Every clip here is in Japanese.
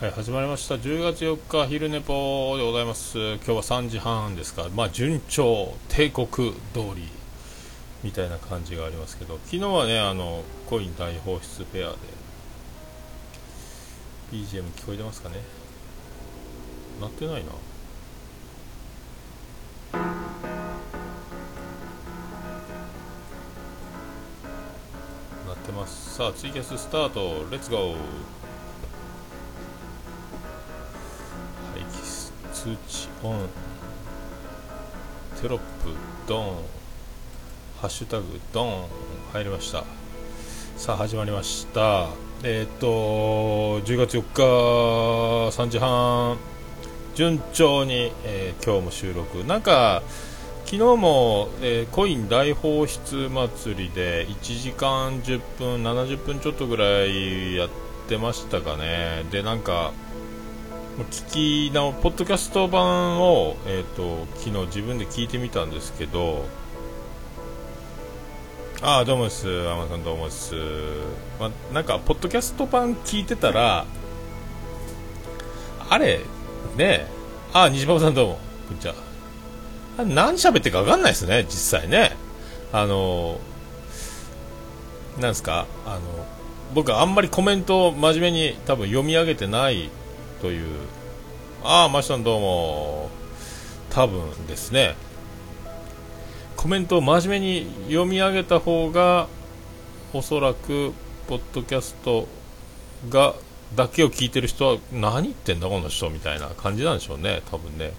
はい、始まりました。10月4日、昼寝ぽでございます。今日は3時半ですか。まあ、順調、帝国通り、みたいな感じがありますけど、昨日はね、あの、コイン大放出ペアで、BGM 聞こえてますかねなってないな。なってます。さあ、ツイキャススタート、レッツゴー通知オンテロップドンハッシュタグドン入りました。さあ始まりました。えーっと10月4日3時半順調に、えー今日も収録。なんか昨日も、えーコイン大放出祭りで1時間10分70分ちょっとぐらいやってましたかね。でなんか聞きなポッドキャスト版を、えー、と昨日自分で聞いてみたんですけどああどうもです。天野さんどうもです、まあ、なんかポッドキャスト版聞いてたらあれねああ西馬さんどうもこんにちは。あ何喋ってか分かんないですね実際ね。あのなんですかあの僕あんまりコメントを真面目に多分読み上げてないという。ああマシタンどうも。多分ですね。コメントを真面目に読み上げた方がおそらくポッドキャストがだけを聞いてる人は何言ってんだこの人みたいな感じなんでしょうね。多分ね。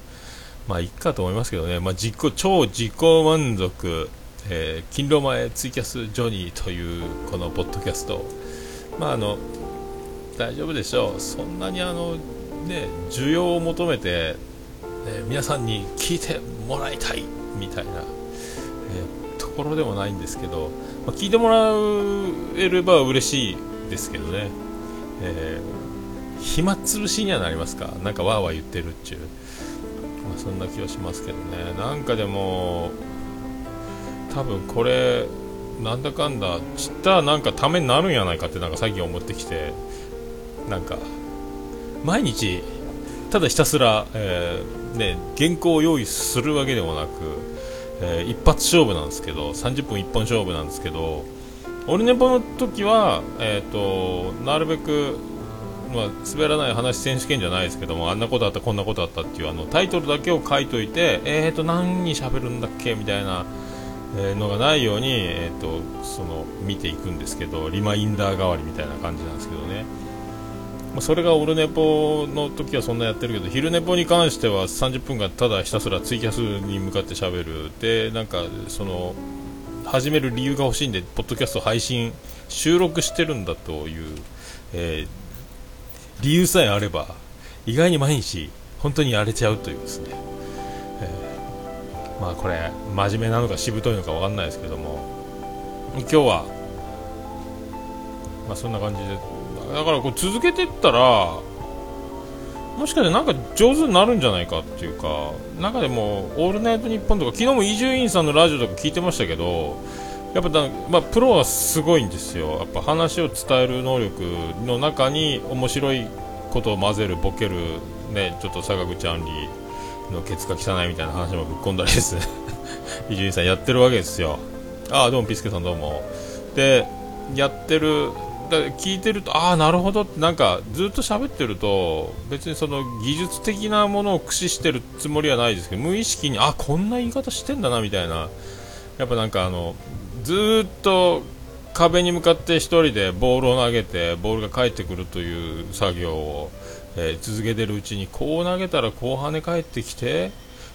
まあいっかと思いますけどね、まあ、自己超自己満足、えー、勤労前ツイキャスジョニーというこのポッドキャスト。まああの大丈夫でしょう。そんなにあのね需要を求めて、え皆さんに聞いてもらいたいみたいな、えーところでもないんですけど、まあ聞いてもらえれば嬉しいですけどね、えー暇つぶしにはなりますか？なんかわーわー言ってるっちゅう、まあ、そんな気はしますけどね。なんかでも多分これなんだかんだちったらなんかためになるんやないかってなんか最近思ってきて。なんか毎日ただひたすら、えーね、原稿を用意するわけでもなく、えー一発勝負なんですけど30分一本勝負なんですけどオルネポの時は、えー、となるべく、まあ、滑らない話選手権じゃないですけどもあんなことあったこんなことあったっていうあのタイトルだけを書いといて、えー、と何に喋るんだっけみたいな、えのがないように、えー、とその見ていくんですけどリマインダー代わりみたいな感じなんですけどね。まあそれがオルネポの時はそんなやってるけど昼ネポに関しては30分間ただひたすらツイキャスに向かって喋る。でなんかその始める理由が欲しいんでポッドキャスト配信収録してるんだという、えー理由さえあれば意外に毎日本当にやれちゃうというですね、えーまあこれ真面目なのかしぶといのか分かんないですけども。今日はまあそんな感じでだからこう続けていったらもしかしてなんか上手になるんじゃないかっていうかなんかでも「オールナイトニッポン」とか昨日も伊集院さんのラジオとか聞いてましたけどやっぱだ、まあ、プロはすごいんですよ。やっぱ話を伝える能力の中に面白いことを混ぜるボケるねちょっと坂口杏里のケツが汚いみたいな話もぶっ込んだりです。伊集院さんやってるわけですよ。ああどうもピスケさんどうも。でやってる聞いてるとああなるほどってなんかずっと喋ってると別にその技術的なものを駆使してるつもりはないですけど無意識にあこんな言い方してんだなみたいな。やっぱなんかあのずっと壁に向かって1人でボールを投げてボールが返ってくるという作業を、えー続けてるうちにこう投げたらこう跳ね返ってきて、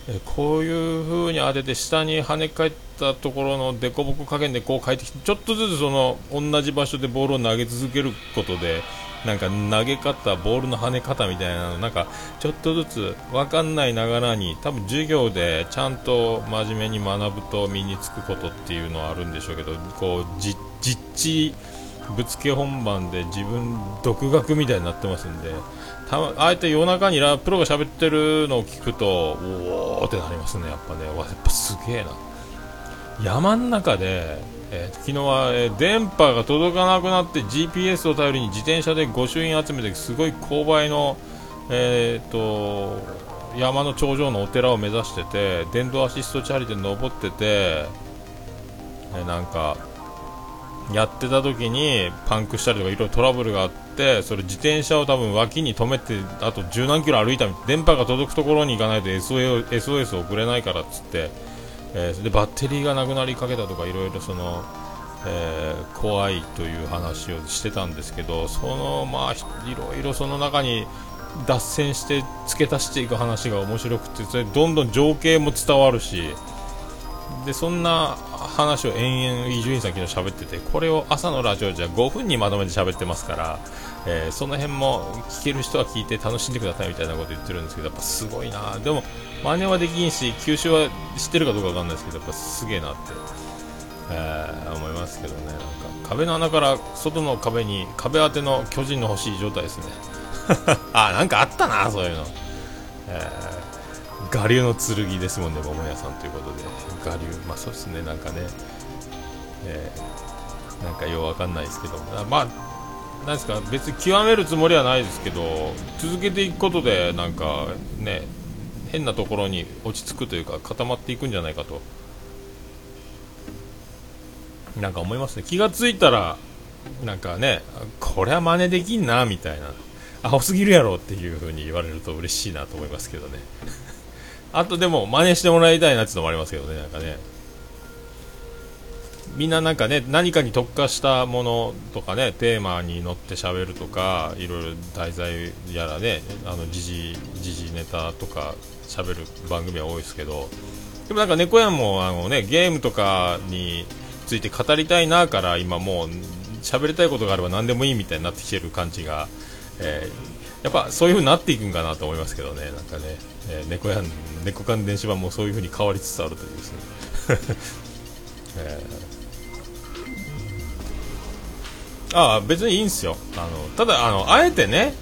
えーこういう風に当てて下に跳ね返ってたところの凸凹加減でこう返ってきてちょっとずつその同じ場所でボールを投げ続けることでなんか投げ方、ボールの跳ね方みたいなのなんかちょっとずつ分かんないながらに多分授業でちゃんと真面目に学ぶと身につくことっていうのはあるんでしょうけどこう実地ぶつけ本番で自分独学みたいになってますんでたまあえて夜中にラプロが喋ってるのを聞くとおおってなりますねやっぱね。やっぱすげえな。山の中でえー、昨日は、えー、電波が届かなくなって GPS を頼りに自転車で御朱印集めてすごい勾配の、えーと、山の頂上のお寺を目指してて電動アシストチャリで登ってて、え、なんかやってた時にパンクしたりとかいろいろトラブルがあってそれ自転車を多分脇に止めてあと十何キロ歩いた電波が届くところに行かないと SOS, SOS 送れないからっつって。えー、でバッテリーがなくなりかけたとかいろいろその、えー、怖いという話をしてたんですけどそのまあいろいろその中に脱線して付け足していく話が面白くてそれどんどん情景も伝わるしでそんな話を延々伊集院さん昨日喋っててこれを朝のラジオじゃ5分にまとめて喋ってますから、えー、その辺も聞ける人は聞いて楽しんでくださいみたいなこと言ってるんですけどやっぱすごいなでも真似はできんし吸収は知ってるかどうかわかんないですけどやっぱすげえなって、えー、思いますけどね。なんか壁の穴から外の壁に壁当ての巨人の欲しい状態ですね。あなんかあったなそういうの、えー、我流の剣ですもんね桃屋さんということで。我流。まあそうですねなんかね、えー、なんかようわかんないですけど。まあなんですか別に極めるつもりはないですけど続けていくことでなんかね変なところに落ち着くというか固まっていくんじゃないかと。なんか思いますね。気がついたらなんかねこれは真似できんなみたいな。アホすぎるやろっていう風に言われると嬉しいなと思いますけどね。あとでも真似してもらいたいなっていうのもありますけどねなんかね。みんななんかね何かに特化したものとかねテーマに乗って喋るとかいろいろ題材やらねあの時事時事ネタとか喋る番組は多いですけどでもなんか猫やんもあの、ね、ゲームとかについて語りたいなから今もう喋りたいことがあれば何でもいいみたいになってきてる感じが、えー、やっぱそういう風になっていくんかなと思いますけどねなんかね、えー、猫やん猫缶電子版もそういう風に変わりつつあるというですね、えー、ああ別にいいんですよ。あのただあのあえてね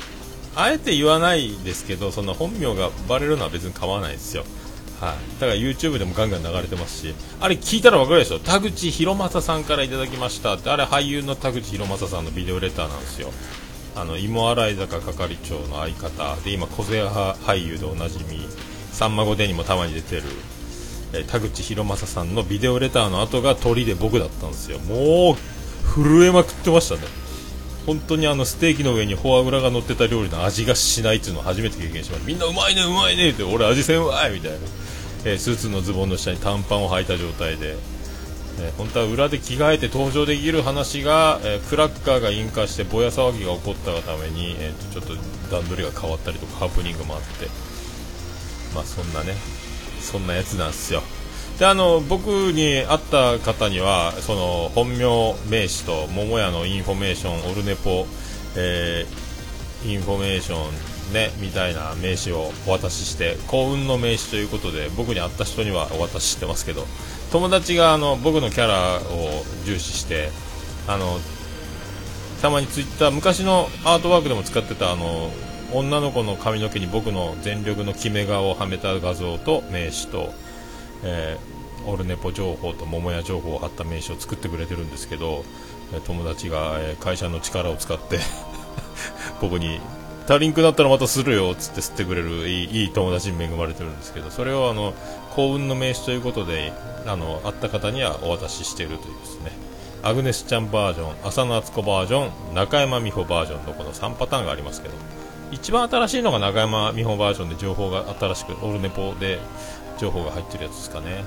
あえて言わないですけどその本名がバレるのは別に構わないですよ。はい、だから YouTube でもガンガン流れてますしあれ聞いたら分かるでしょ？田口博正さんからいただきましたって。あれ俳優の田口博正さんのビデオレターなんですよ。あの芋洗坂係長の相方。で今小勢俳優でおなじみ「さんま御殿」にもたまに出てる、え田口博正さんのビデオレターの後が鳥で僕だったんですよ。もう震えまくってましたね。本当にあのステーキの上にフォアグラが乗ってた料理の味がしないっていうのを初めて経験しました。みんなうまいねうまいねって俺味せんわいみたいな、えー、スーツのズボンの下に短パンを履いた状態で、えー、本当は裏で着替えて登場できる話が、えー、クラッカーが引火してぼや騒ぎが起こったがために、えー、とちょっと段取りが変わったりとかハプニングもあって。まあそんなねそんなやつなんですよ。であの僕に会った方にはその本名名詞と桃屋のインフォメーションオルネポ、えー、インフォメーションねみたいな名詞をお渡しして幸運の名詞ということで僕に会った人にはお渡ししてますけど友達があの僕のキャラを重視してあのたまにツイッター昔のアートワークでも使ってたあの女の子の髪の毛に僕の全力の決め顔をはめた画像と名詞とえー、オルネポ情報と桃屋情報を貼った名刺を作ってくれてるんですけど、友達が、会社の力を使って 僕に足りんくなったらまたするよっつって吸ってくれるいいいい友達に恵まれてるんですけどそれをあの幸運の名刺ということであの会った方にはお渡ししているというですね。アグネスちゃんバージョン浅野敦子バージョン中山美穂バージョンのこの3パターンがありますけど一番新しいのが中山美穂バージョンで情報が新しくオルネポで情報が入ってるやつですかね。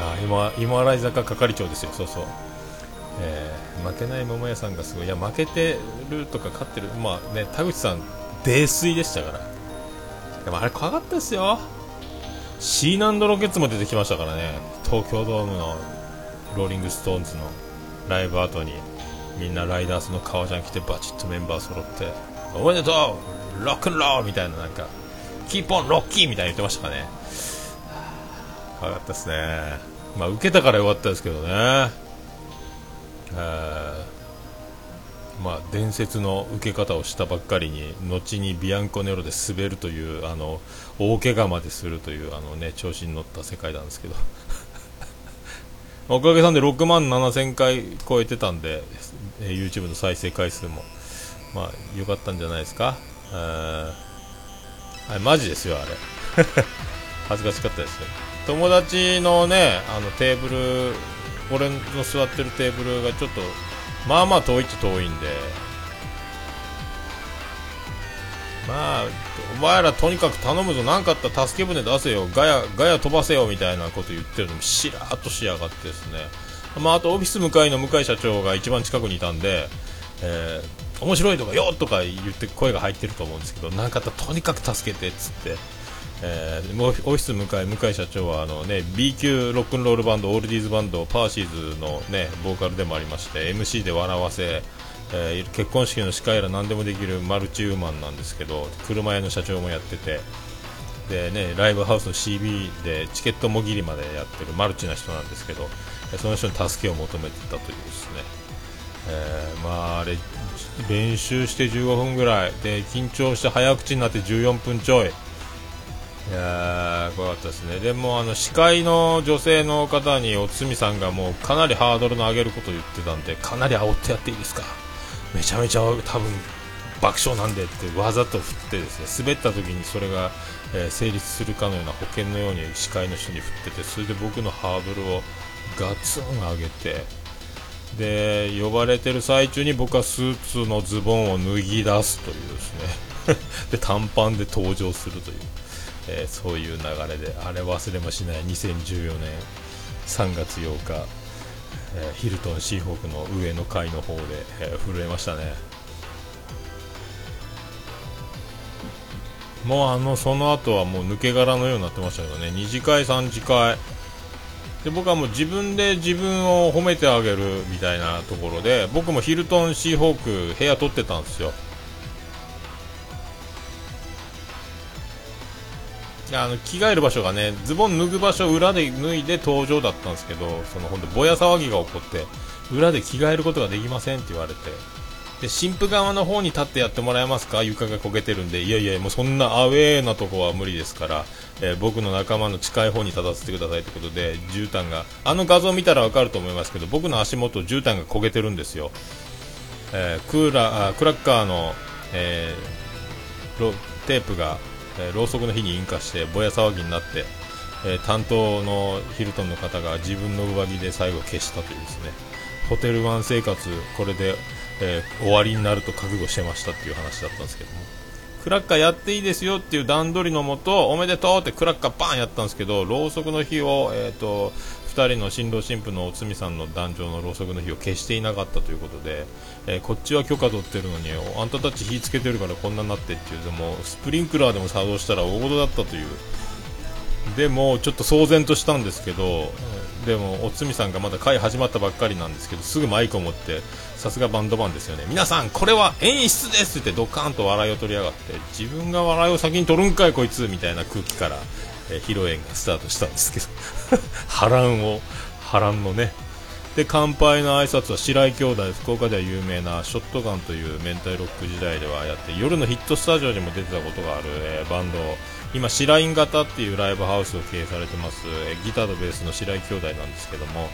あ今今洗坂係長ですよ。そうそう、えー、負けない桃屋さんがすごい。いや負けてるとか勝ってる。まあね田口さん泥酔でしたから。でもあれ怖かったですよ。シーナンドロケッツも出てきましたからね。東京ドームのローリングストーンズのライブ後にみんなライダースの革ジャン着てバチッとメンバー揃っておめでとう!ロックンロー!みたいななんかキーポンロッキーみたいに言ってましたかね。かったですね。まあ、受けたからよかったですけどね。えまあ、伝説の受け方をしたばっかりに後にビアンコネロで滑るというあの大怪我までするというあの、ね、調子に乗った世界なんですけど おかげさんで6万7000回超えてたんで、え、YouTube の再生回数もまあ良かったんじゃないですかあれマジですよあれ 恥ずかしかったですよ友達のねあのテーブル俺の座ってるテーブルがちょっとまあまあ遠いっちゃ遠いんで。まあお前らとにかく頼むぞ。何かあったら助け舟出せよ。ガヤガヤ飛ばせよみたいなこと言ってるのもしらっとしやがってですね。まああとオフィス向かいの向井社長が一番近くにいたんで、えー、面白いとかよとか言って声が入ってると思うんですけど何かあったらとにかく助けてっつって。えー、オフィス向かい向井社長はあの、ね、B 級ロックンロールバンドオールディーズバンドパーシーズの、ね、ボーカルでもありまして MC で笑わせ、えー、結婚式の司会やら何でもできるマルチウーマンなんですけど車屋の社長もやっててで、ね、ライブハウスの CB でチケットもぎりまでやってるマルチな人なんですけどその人に助けを求めてたというですね、えー、まああれ練習して15分ぐらいで緊張して早口になって14分ちょいいやー、怖かったですね。でも、あの、司会の女性の方に、おつみさんがもう、かなりハードルの上げることを言ってたんで、かなり煽ってやっていいですかめちゃめちゃ、多分、爆笑なんでってわざと振ってですね、滑った時にそれが、えー、成立するかのような保険のように司会の人に振ってて、それで僕のハードルをガツン上げて、で、呼ばれてる最中に僕はスーツのズボンを脱ぎ出すというですね、で、短パンで登場するという。えー、そういう流れであれ忘れもしない2014年3月8日、えー、ヒルトンシーホークの上の階の方で、えー、震えましたね。もうあのその後はもう抜け殻のようになってましたけどね。2次会3次会。で僕はもう自分で自分を褒めてあげるみたいなところで僕もヒルトンシーホーク部屋取ってたんですよ。あの着替える場所がねズボン脱ぐ場所裏で脱いで登場だったんですけどその本当ぼや騒ぎが起こって裏で着替えることができませんって言われてで新婦側の方に立ってやってもらえますか？床が焦げてるんでいやいやもうそんなアウェーなとこは無理ですから、えー、僕の仲間の近い方に立たせてくださいということで絨毯があの画像見たらわかると思いますけど僕の足元絨毯が焦げてるんですよ、えー、クーラークラッカーの、えー、テープがえー、ろうそくの火に引火してぼや騒ぎになって、えー、担当のヒルトンの方が自分の上着で最後消したというですね。ホテルワン生活これで、えー、終わりになると覚悟してましたっていう話だったんですけども。クラッカーやっていいですよっていう段取りのもとおめでとうってクラッカーバーンやったんですけどろうそくの火を、えーと、2人の新郎新婦のおつみさんの壇上のろうそくの火を消していなかったということで、えー、こっちは許可取ってるのにあんたたち火つけてるからこんなになってっていうでもスプリンクラーでも作動したら大事だったという。でもちょっと騒然としたんですけどでもおつみさんがまだ会始まったばっかりなんですけどすぐマイクを持ってさすがバンドマンですよね。皆さんこれは演出ですってドカーンと笑いを取りやがって自分が笑いを先に取るんかいこいつみたいな空気から、えー、披露宴がスタートしたんですけど 波乱を波乱のね。で乾杯の挨拶は白井兄弟福岡では有名なショットガンという明太ロック時代ではやって夜のヒットスタジオにも出てたことがある、えー、バンド今白井型っていうライブハウスを経営されてます、え、ギターとベースの白井兄弟なんですけども、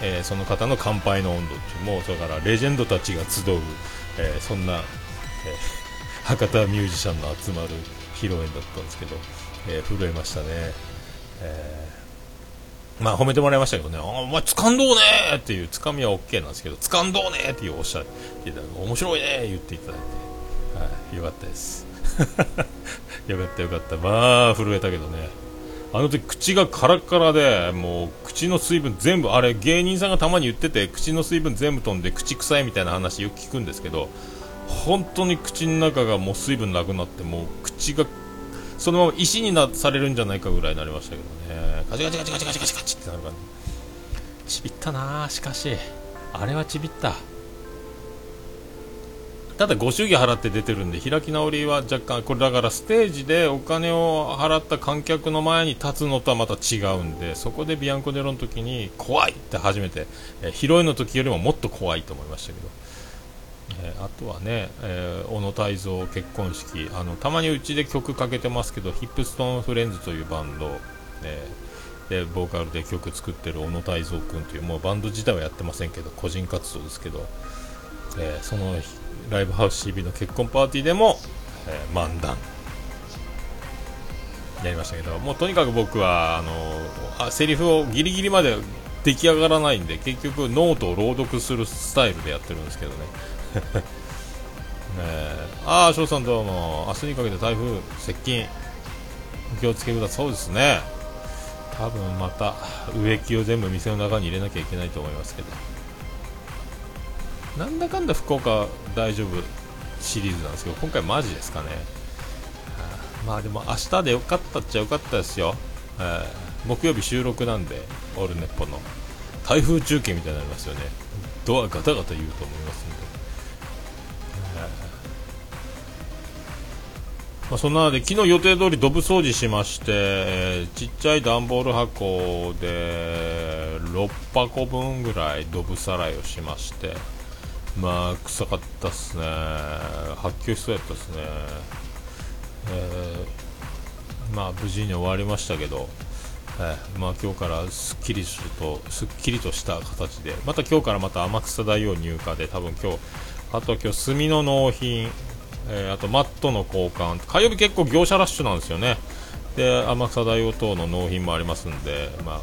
えー、その方の乾杯の温度っていうもうそれからレジェンドたちが集う、えそんな、え博多ミュージシャンの集まる披露宴だったんですけど、え震えましたね、えまあ褒めてもらいましたけどね、あお前、掴んどうねーっていう、つかみは OK なんですけど、掴んどうねーっていうおっしゃっていただいて面白いねー言っていただいて、はい、よかったです。よかったよかった。まあ、震えたけどね。あの時口がカラッカラで、もう口の水分全部、あれ芸人さんがたまに言ってて、口の水分全部飛んで口臭いみたいな話よく聞くんですけど、本当に口の中がもう水分なくなって、もう口がそのまま石になされるんじゃないかぐらいになりましたけどねガチガチガチガチガチガチガチってなる感じちびったなしかしあれはちびったただご祝儀払って出てるんで開き直りは若干これだからステージでお金を払った観客の前に立つのとはまた違うんでそこでビアンコネロの時に怖いって初めて、え披露宴の時よりももっと怖いと思いましたけど。えー、あとはね、えー、小野泰造結婚式あのたまにうちで曲かけてますけどヒップストーンフレンズというバンド、えでボーカルで曲作ってる小野泰造君というもうバンド自体はやってませんけど個人活動ですけど、えー、そのライブハウス CB の結婚パーティーでも、えー、漫談。やりましたけどもうとにかく僕はあのあセリフをギリギリまで出来上がらないんで結局ノートを朗読するスタイルでやってるんですけどね。えー、ああ翔さんどうも。明日にかけて台風接近お気をつけください。そうですね。多分また植木を全部店の中に入れなきゃいけないと思いますけど。なんだかんだ福岡大丈夫シリーズなんですけど今回マジですかね。まあでも明日でよかったっちゃよかったですよ、え、木曜日収録なんでオールネッポの。台風中継みたいになりますよね。ドアガタガタ言うと思いますんで、え、まあ、そんなので昨日予定通りドブ掃除しまして、ちっちゃい段ボール箱で6箱分ぐらいドブさらいをしまして。まあ臭かったっすね。発狂しそうやったっすね。えー、まあ無事に終わりましたけど、えー、まあ今日からすっきりするとすっきりとした形でまた今日からまた天草大王入荷で多分今日あとは今日炭の納品、えー、あとマットの交換火曜日結構業者ラッシュなんですよね。で天草大王等の納品もありますんでまあ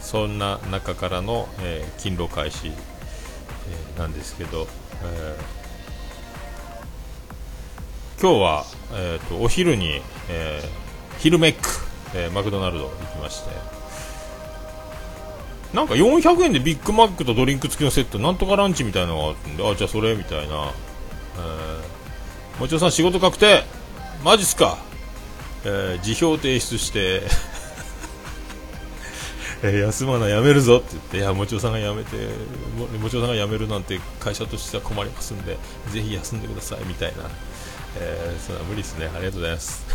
そんな中からの、えー、勤労開始、え、なんですけど、えー今日は、えーと、お昼に、えー、昼メック、えー、マクドナルド行きましてなんか400円でビッグマックとドリンク付きのセットなんとかランチみたいなのがあるんであじゃあそれみたいな、えー、もちろさん仕事確定マジっすか、え、辞表提出してえー、休まないやめるぞって言って、いや、もちろさんが辞めて、もちろさんが辞めるなんて会社としては困りますんで、ぜひ休んでくださいみたいな、えー、それは無理ですね。ありがとうございます。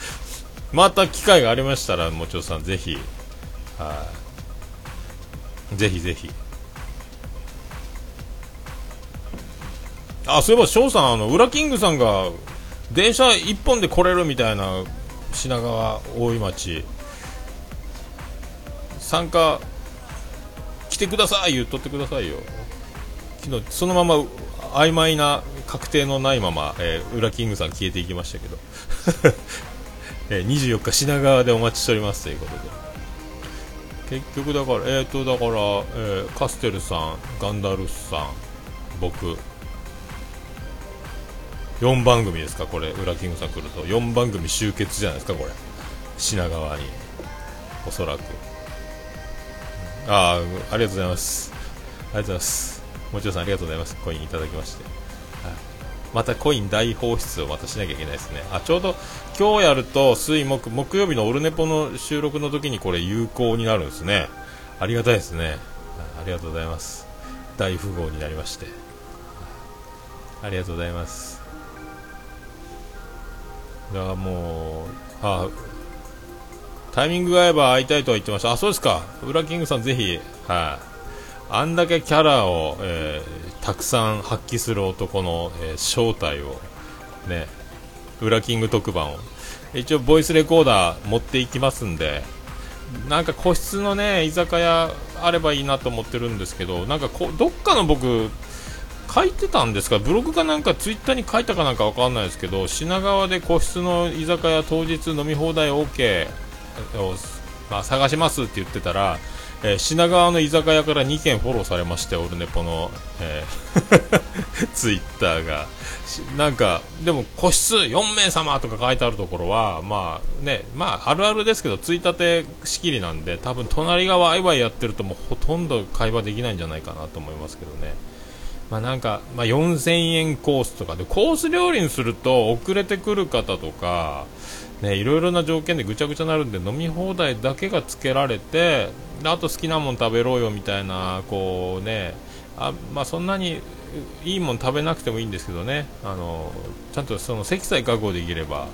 また機会がありましたら、もちろさん、ぜひ、はい、ぜひぜひ。あ、そういえば、翔さん、あの、ウラキングさんが、電車一本で来れるみたいな、品川大井町、参加、来てください言っとってくださいよ。昨日、そのまま曖昧な確定のないまま、えー、裏キングさん消えていきましたけど、えー、24日品川でお待ちしておりますということで。結局だからえっ、ー、とだから、えー、カステルさんガンダルスさん僕。4番組ですかこれ裏キングさん来ると。4番組集結じゃないですかこれ。品川に。おそらく。ああありがとうございますありがとうございますもちろんさんありがとうございます。コインいただきまして。またコイン大放出をまたしなきゃいけないですね。あ、ちょうど今日やると水木、木曜日のオルネポの収録の時にこれ有効になるんですね。ありがたいですね。ありがとうございます。大富豪になりまして。ありがとうございます。だからもう、はあ、タイミングが合えば会いたいとは言ってました。あ、そうですか。ウラキングさんぜひ、はい、あ、んだけキャラを、えー、たくさん発揮する男の、えー、正体を、ね、裏キング特番を、一応ボイスレコーダー持っていきますんで、なんか個室のね、居酒屋あればいいなと思ってるんですけど、なんかこどっかの僕、書いてたんですか、ブログかなんかツイッターに書いたかなんかわかんないですけど、品川で個室の居酒屋当日飲み放題 OK を、まあ、探しますって言ってたら、えー、品川の居酒屋から2件フォローされまして、オルネポの、えー、ツイッターが。なんか、でも個室4名様とか書いてあるところは、まあね、まああるあるですけど、ついたて仕切りなんで、多分隣がワイワイやってるともうほとんど会話できないんじゃないかなと思いますけどね。まあなんか、まあ4000円コースとかで、コース料理にすると遅れてくる方とか、ね、いろいろな条件でぐちゃぐちゃになるんで飲み放題だけがつけられてあと好きなもん食べろよみたいなこうねあまあ、そんなにいいもん食べなくてもいいんですけどね。あのちゃんとその席さえ確保できれば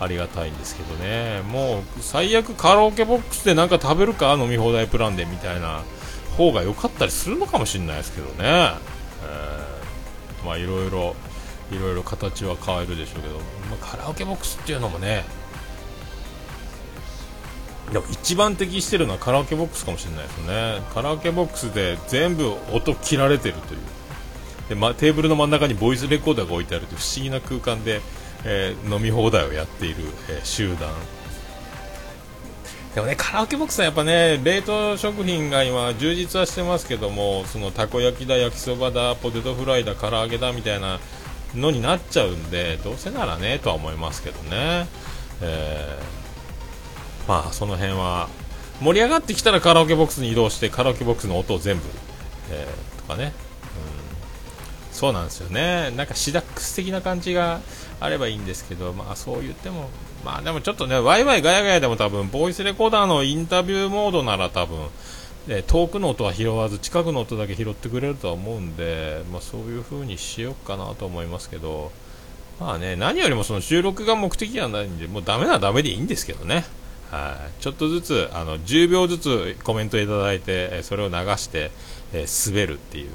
ありがたいんですけどね。もう最悪カラオケボックスで何か食べるか飲み放題プランでみたいな方が良かったりするのかもしれないですけどね、えー、まあいろいろいろいろ形は変えるでしょうけど、まあ、カラオケボックスっていうのもね。でも一番適してるのはカラオケボックスかもしれないですね。カラオケボックスで全部音切られてるという。で、ま、テーブルの真ん中にボイスレコーダーが置いてあるという不思議な空間で、えー、飲み放題をやっている、えー、集団。でもねカラオケボックスはやっぱね冷凍食品が今充実はしてますけどもそのたこ焼きだ焼きそばだポテトフライだ唐揚げだみたいなのになっちゃうんでどうせならねとは思いますけどね、えー、まあその辺は盛り上がってきたらカラオケボックスに移動してカラオケボックスの音を全部、えー、とかね、うん、そうなんですよね。なんかシダックス的な感じがあればいいんですけどまあそう言ってもまあでもちょっとねワイワイガヤガヤでも多分ボイスレコーダーのインタビューモードなら多分で遠くの音は拾わず近くの音だけ拾ってくれるとは思うんで、まあ、そういう風にしようかなと思いますけど、まあね、何よりもその収録が目的ではないんで、もうダメならダメでいいんですけどね。はい、ちょっとずつあの10秒ずつコメントいただいてそれを流して、え、滑るっていう、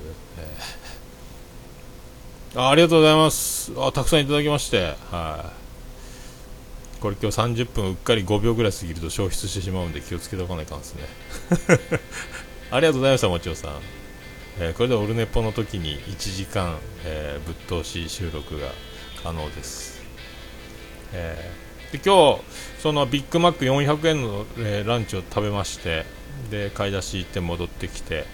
えー、あありがとうございます。あたくさんいただきまして。はい。これ今日30分うっかり5秒ぐらい過ぎると消失してしまうんで気をつけておかないかんですね。ありがとうございましたもちろさん、えー、これでオルネポの時に1時間、えー、ぶっ通し収録が可能です、えー、で今日そのビッグマック400円の、えランチを食べましてで買い出し行って戻ってきて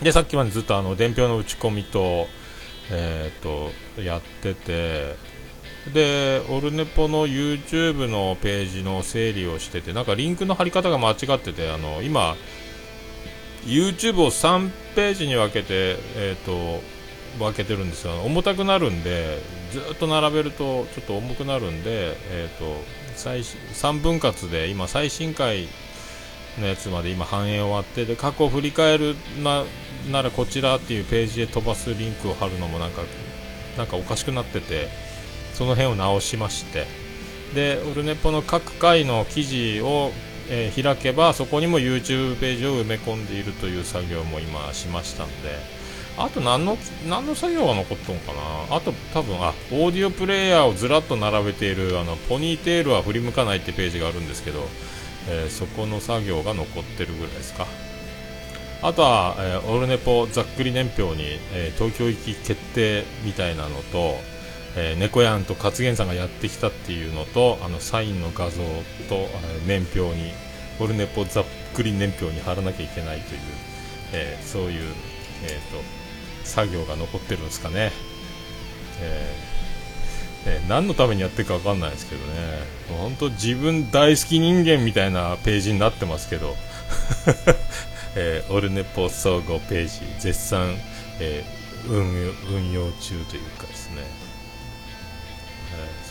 でさっきまでずっとあの伝票の打ち込みと,、えーとやっててで、オルネポの YouTube のページの整理をしてて、なんかリンクの貼り方が間違ってて、あの今、YouTube を3ページに分けて、えーと、分けてるんですよ、重たくなるんで、ずっと並べるとちょっと重くなるんで、えーと、最3分割で今、最新回のやつまで今、反映終わってで過去を振り返るなならこちらっていうページへ飛ばすリンクを貼るのもなんかなんかおかしくなってて。その辺を直しまして。でオルネポの各回の記事を、えー、開けばそこにも YouTube ページを埋め込んでいるという作業も今しましたんで。あと何の何の作業が残っとんかな。あと多分あオーディオプレーヤーをずらっと並べているあのポニーテールは振り向かないってページがあるんですけど、えー、そこの作業が残ってるぐらいですか。あとは、えー、オルネポざっくり年表に、えー、東京行き決定みたいなのとえー、猫やんと勝元さんがやってきたっていうのとあのサインの画像と、え年表にオルネポざっくり年表に貼らなきゃいけないという、えー、そういう、えーと、作業が残ってるんですかね、えー、えー、何のためにやってるか分かんないですけどね。本当自分大好き人間みたいなページになってますけど、えー、オルネポ総合ページ絶賛、え運用中というかですね。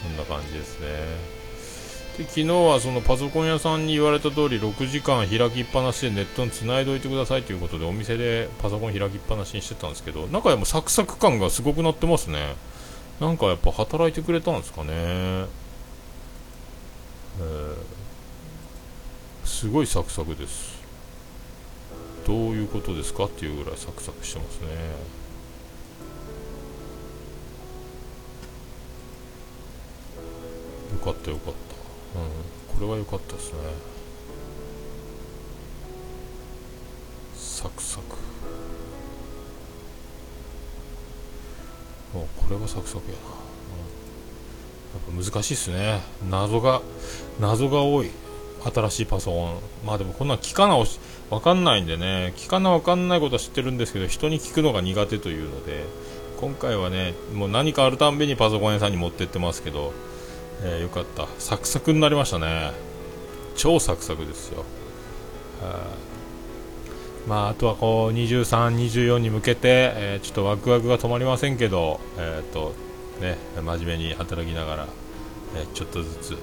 そんな感じですね。で昨日はそのパソコン屋さんに言われた通り6時間開きっぱなしでネットにつないでおいてくださいということでお店でパソコン開きっぱなしにしてたんですけど中でもサクサク感がすごくなってますね。なんかやっぱ働いてくれたんですかね、えー、すごいサクサクです。どういうことですかっていうぐらいサクサクしてますね。かったよかった、うん、これは良かったですね。サクサク。これはサクサクやな、うん、やっぱ難しいっすね。謎が謎が多い。新しいパソコン。まあでもこんなん聞かなわかんないんでね。聞かなわかんないことは知ってるんですけど人に聞くのが苦手というので今回はねもう何かあるたんびにパソコン屋さんに持ってってますけどえー、よかった。サクサクになりましたね。超サクサクですよ。まあ、あとはこう23、24に向けて、えー、ちょっとワクワクが止まりませんけど、えーとね、真面目に働きながら、えー、ちょっとずつ、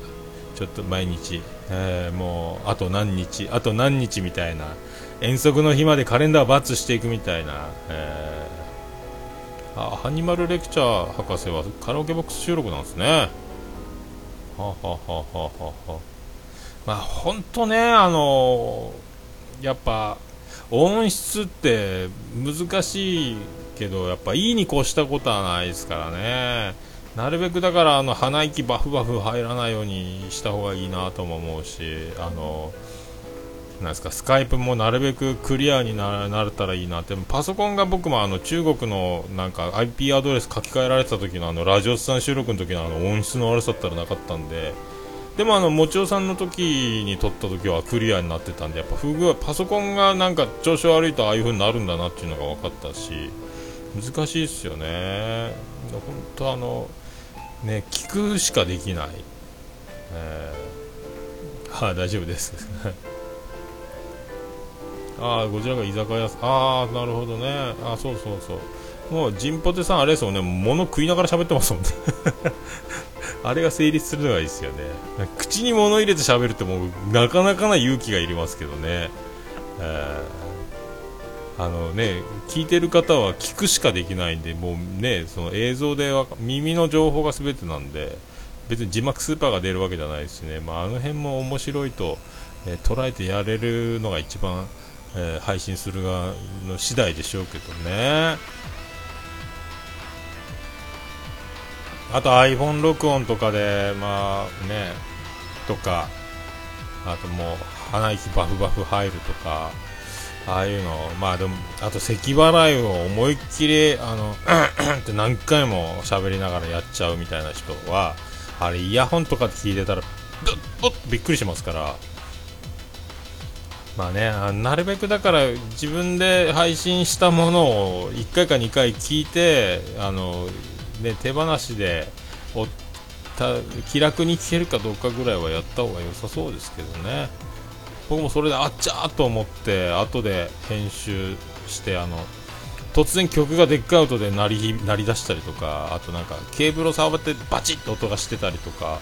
ちょっと毎日、えー、もうあと何日、あと何日みたいな、遠足の日までカレンダーバツしていくみたいな、えー、あハニマルレクチャー博士はカラオケボックス収録なんですね。はははははまあ本当ねあのやっぱ音質って難しいけどやっぱいいに越したことはないですからね。なるべくだからあの鼻息バフバフ入らないようにした方がいいなとも思うしあのなんですかスカイプもなるべくクリアになれたらいいな。ってパソコンが僕もあの中国のなんか IP アドレス書き換えられてた時のあのラジオスさん収録の時のあの音質の悪さったらなかったんで。でもあのもちおさんの時に撮った時はクリアになってたんでやっぱ不具合パソコンがなんか調子悪いとああいう風になるんだなっていうのが分かったし難しいですよね。本当あのね聞くしかできない、えー、はあ大丈夫です。ああこちらが居酒屋さんああなるほどね。あそうそうそう。もうジンポテさんあれですもんね物食いながら喋ってますもんね。あれが成立するのがいいですよね。口に物入れて喋るってもうなかなかな勇気がいりますけどね、えー、あのね聞いてる方は聞くしかできないんでもうねその映像で耳の情報が全てなんで別に字幕スーパーが出るわけじゃないですしね、まあ、あの辺も面白いと、えー、捉えてやれるのが一番、えー、配信する側の次第でしょうけどね。あと iPhone 録音とかで、まあね、とか、あともう鼻息バフバフ入るとか、ああいうの、まあでも、あと咳払いを思いっきり、あの、って何回も喋りながらやっちゃうみたいな人は、あれイヤホンとかで聞いてたら、ぶっびっくりしますから、まあね、なるべくだから自分で配信したものを1回か2回聞いて、あの、ね、手放しでおた気楽に聞けるかどうかぐらいはやった方が良さそうですけどね。僕もそれであっちゃーと思って後で編集してあの突然曲がでっかい音で鳴り鳴り出したりとかあとなんかケーブルを触ってバチッと音がしてたりとか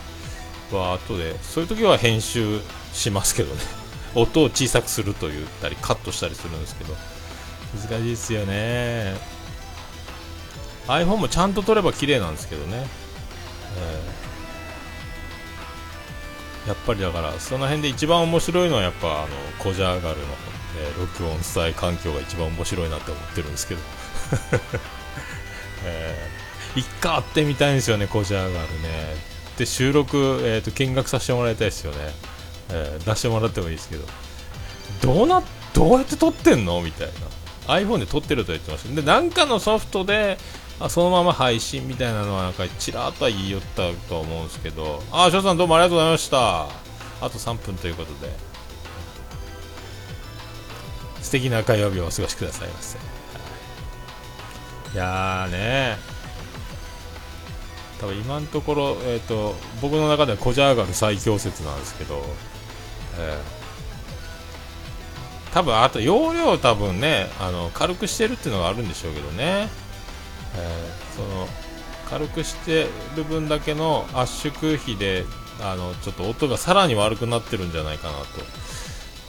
は後でそういう時は編集しますけどね。音を小さくすると言ったりカットしたりするんですけど難しいですよね。iPhone もちゃんと撮れば綺麗なんですけどね、えー、やっぱりだからその辺で一番面白いのはやっぱあのコジャーガルの、えー、録音伝え環境が一番面白いなって思ってるんですけど、えー、一回会ってみたいんですよねコジャーガルね。で収録、えーと、見学させてもらいたいですよね、えー、出してもらってもいいですけどどうなどうやって撮ってんの？みたいな。iPhone で撮ってると言ってました。でなんかのソフトであそのまま配信みたいなのはなんかちらっとは言いよったと思うんですけどあ翔さんどうもありがとうございました。あと3分ということで。素敵な火曜日をお過ごしくださいませ。い。やーね。多分今のところ、えーと、僕の中ではコジャーガル最強説なんですけど、多分あと容量多分ねあの軽くしてるっていうのがあるんでしょうけどね。えー、その軽くしてる分だけの圧縮比であのちょっと音がさらに悪くなってるんじゃないかな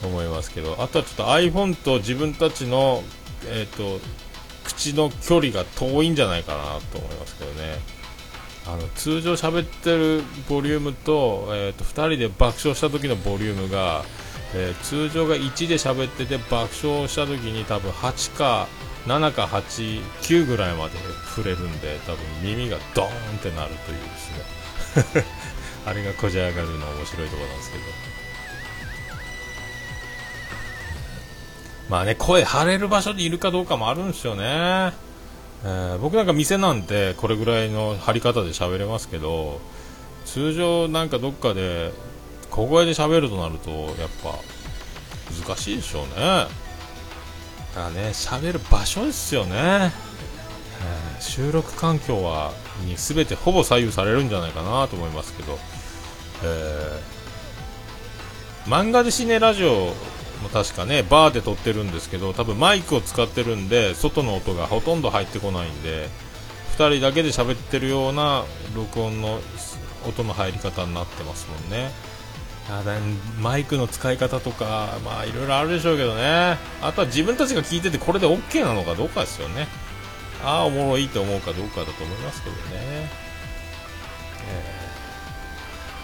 と思いますけど。あとはちょっと iPhone と自分たちの、えーと、口の距離が遠いんじゃないかなと思いますけどね。あの通常喋ってるボリュームと,、えーと、2人で爆笑した時のボリュームが、えー、通常が1で喋ってて爆笑した時に多分8か7か8、9ぐらいまで触れるんで多分耳がドーンってなるというですね。あれがこじ上がるの面白いところなんですけど。まあね声張れる場所にいるかどうかもあるんですよね、えー、僕なんか店なんてこれぐらいの張り方で喋れますけど通常なんかどっかで小声で喋るとなるとやっぱ難しいでしょうね。だからね喋る場所ですよね、えー、収録環境はに全てほぼ左右されるんじゃないかなと思いますけど、えー、漫画でシネラジオ確かねバーで撮ってるんですけど多分マイクを使ってるんで外の音がほとんど入ってこないんで2人だけで喋ってるような録音の音の入り方になってますもんねあだマイクの使い方とか、まあいろいろあるでしょうけどね、あとは自分たちが聞いててこれで OK なのかどうかですよね。ああ、おもろいと思うかどうかだと思いますけどね。えー、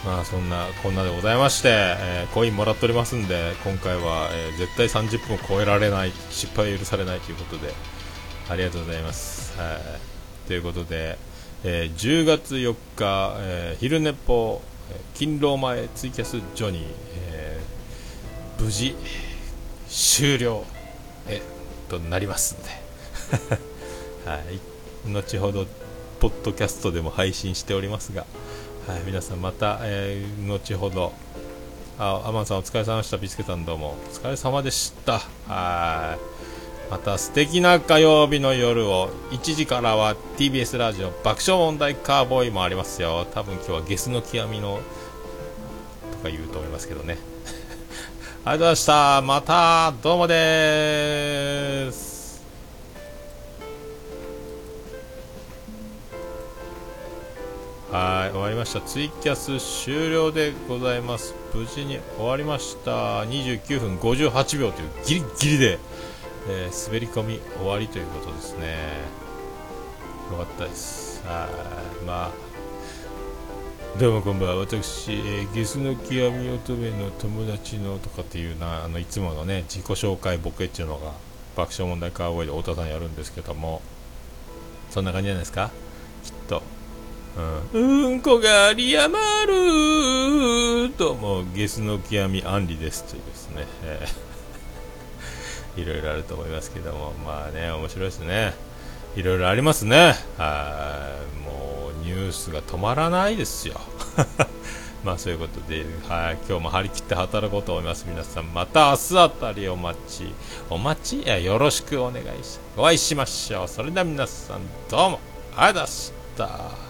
まあそんな、こんなでございまして、えー、コインもらっておりますんで、今回は、えー、絶対30分を超えられない、失敗許されないということで、ありがとうございます。はい。ということで、えー、10月4日、えー、昼寝ぽ、勤労前ツイキャスジョニー、えー、無事終了えとなりますんで、はい、後ほどポッドキャストでも配信しておりますが、はい、皆さんまた、えー、後ほど。あアマンさんお疲れ様でした。ビスケさんどうも。お疲れ様でした。はい。また素敵な火曜日の夜を。1時からは TBS ラジオ爆笑問題カーボーイもありますよ。多分今日はゲスの極みのとか言うと思いますけどね。ありがとうございました。またどうもです。はい終わりました。ツイキャス終了でございます。無事に終わりました。29分58秒というギリギリで、えー、滑り込み終わりということですね。よかったです。はいまあどうもこんばんは。私、えー、ゲスの極み乙女の友達のとかっていうなあのいつものね自己紹介ボケっていうのが爆笑問題カーボーイで太田さんやるんですけども。そんな感じじゃないですか？うん、こが有り余るともうゲスの極みアンリですというですね、えー、いろいろあると思いますけどもまあね面白いですねいろいろありますねはいもうニュースが止まらないですよ まあそういうことで、はい、今日も張り切って働こうと思います。皆さん、また明日あたりお待ち、お待ち？やよろしくお願いします、お会いしましょう。それでは皆さん、どうも、ありがとうございました。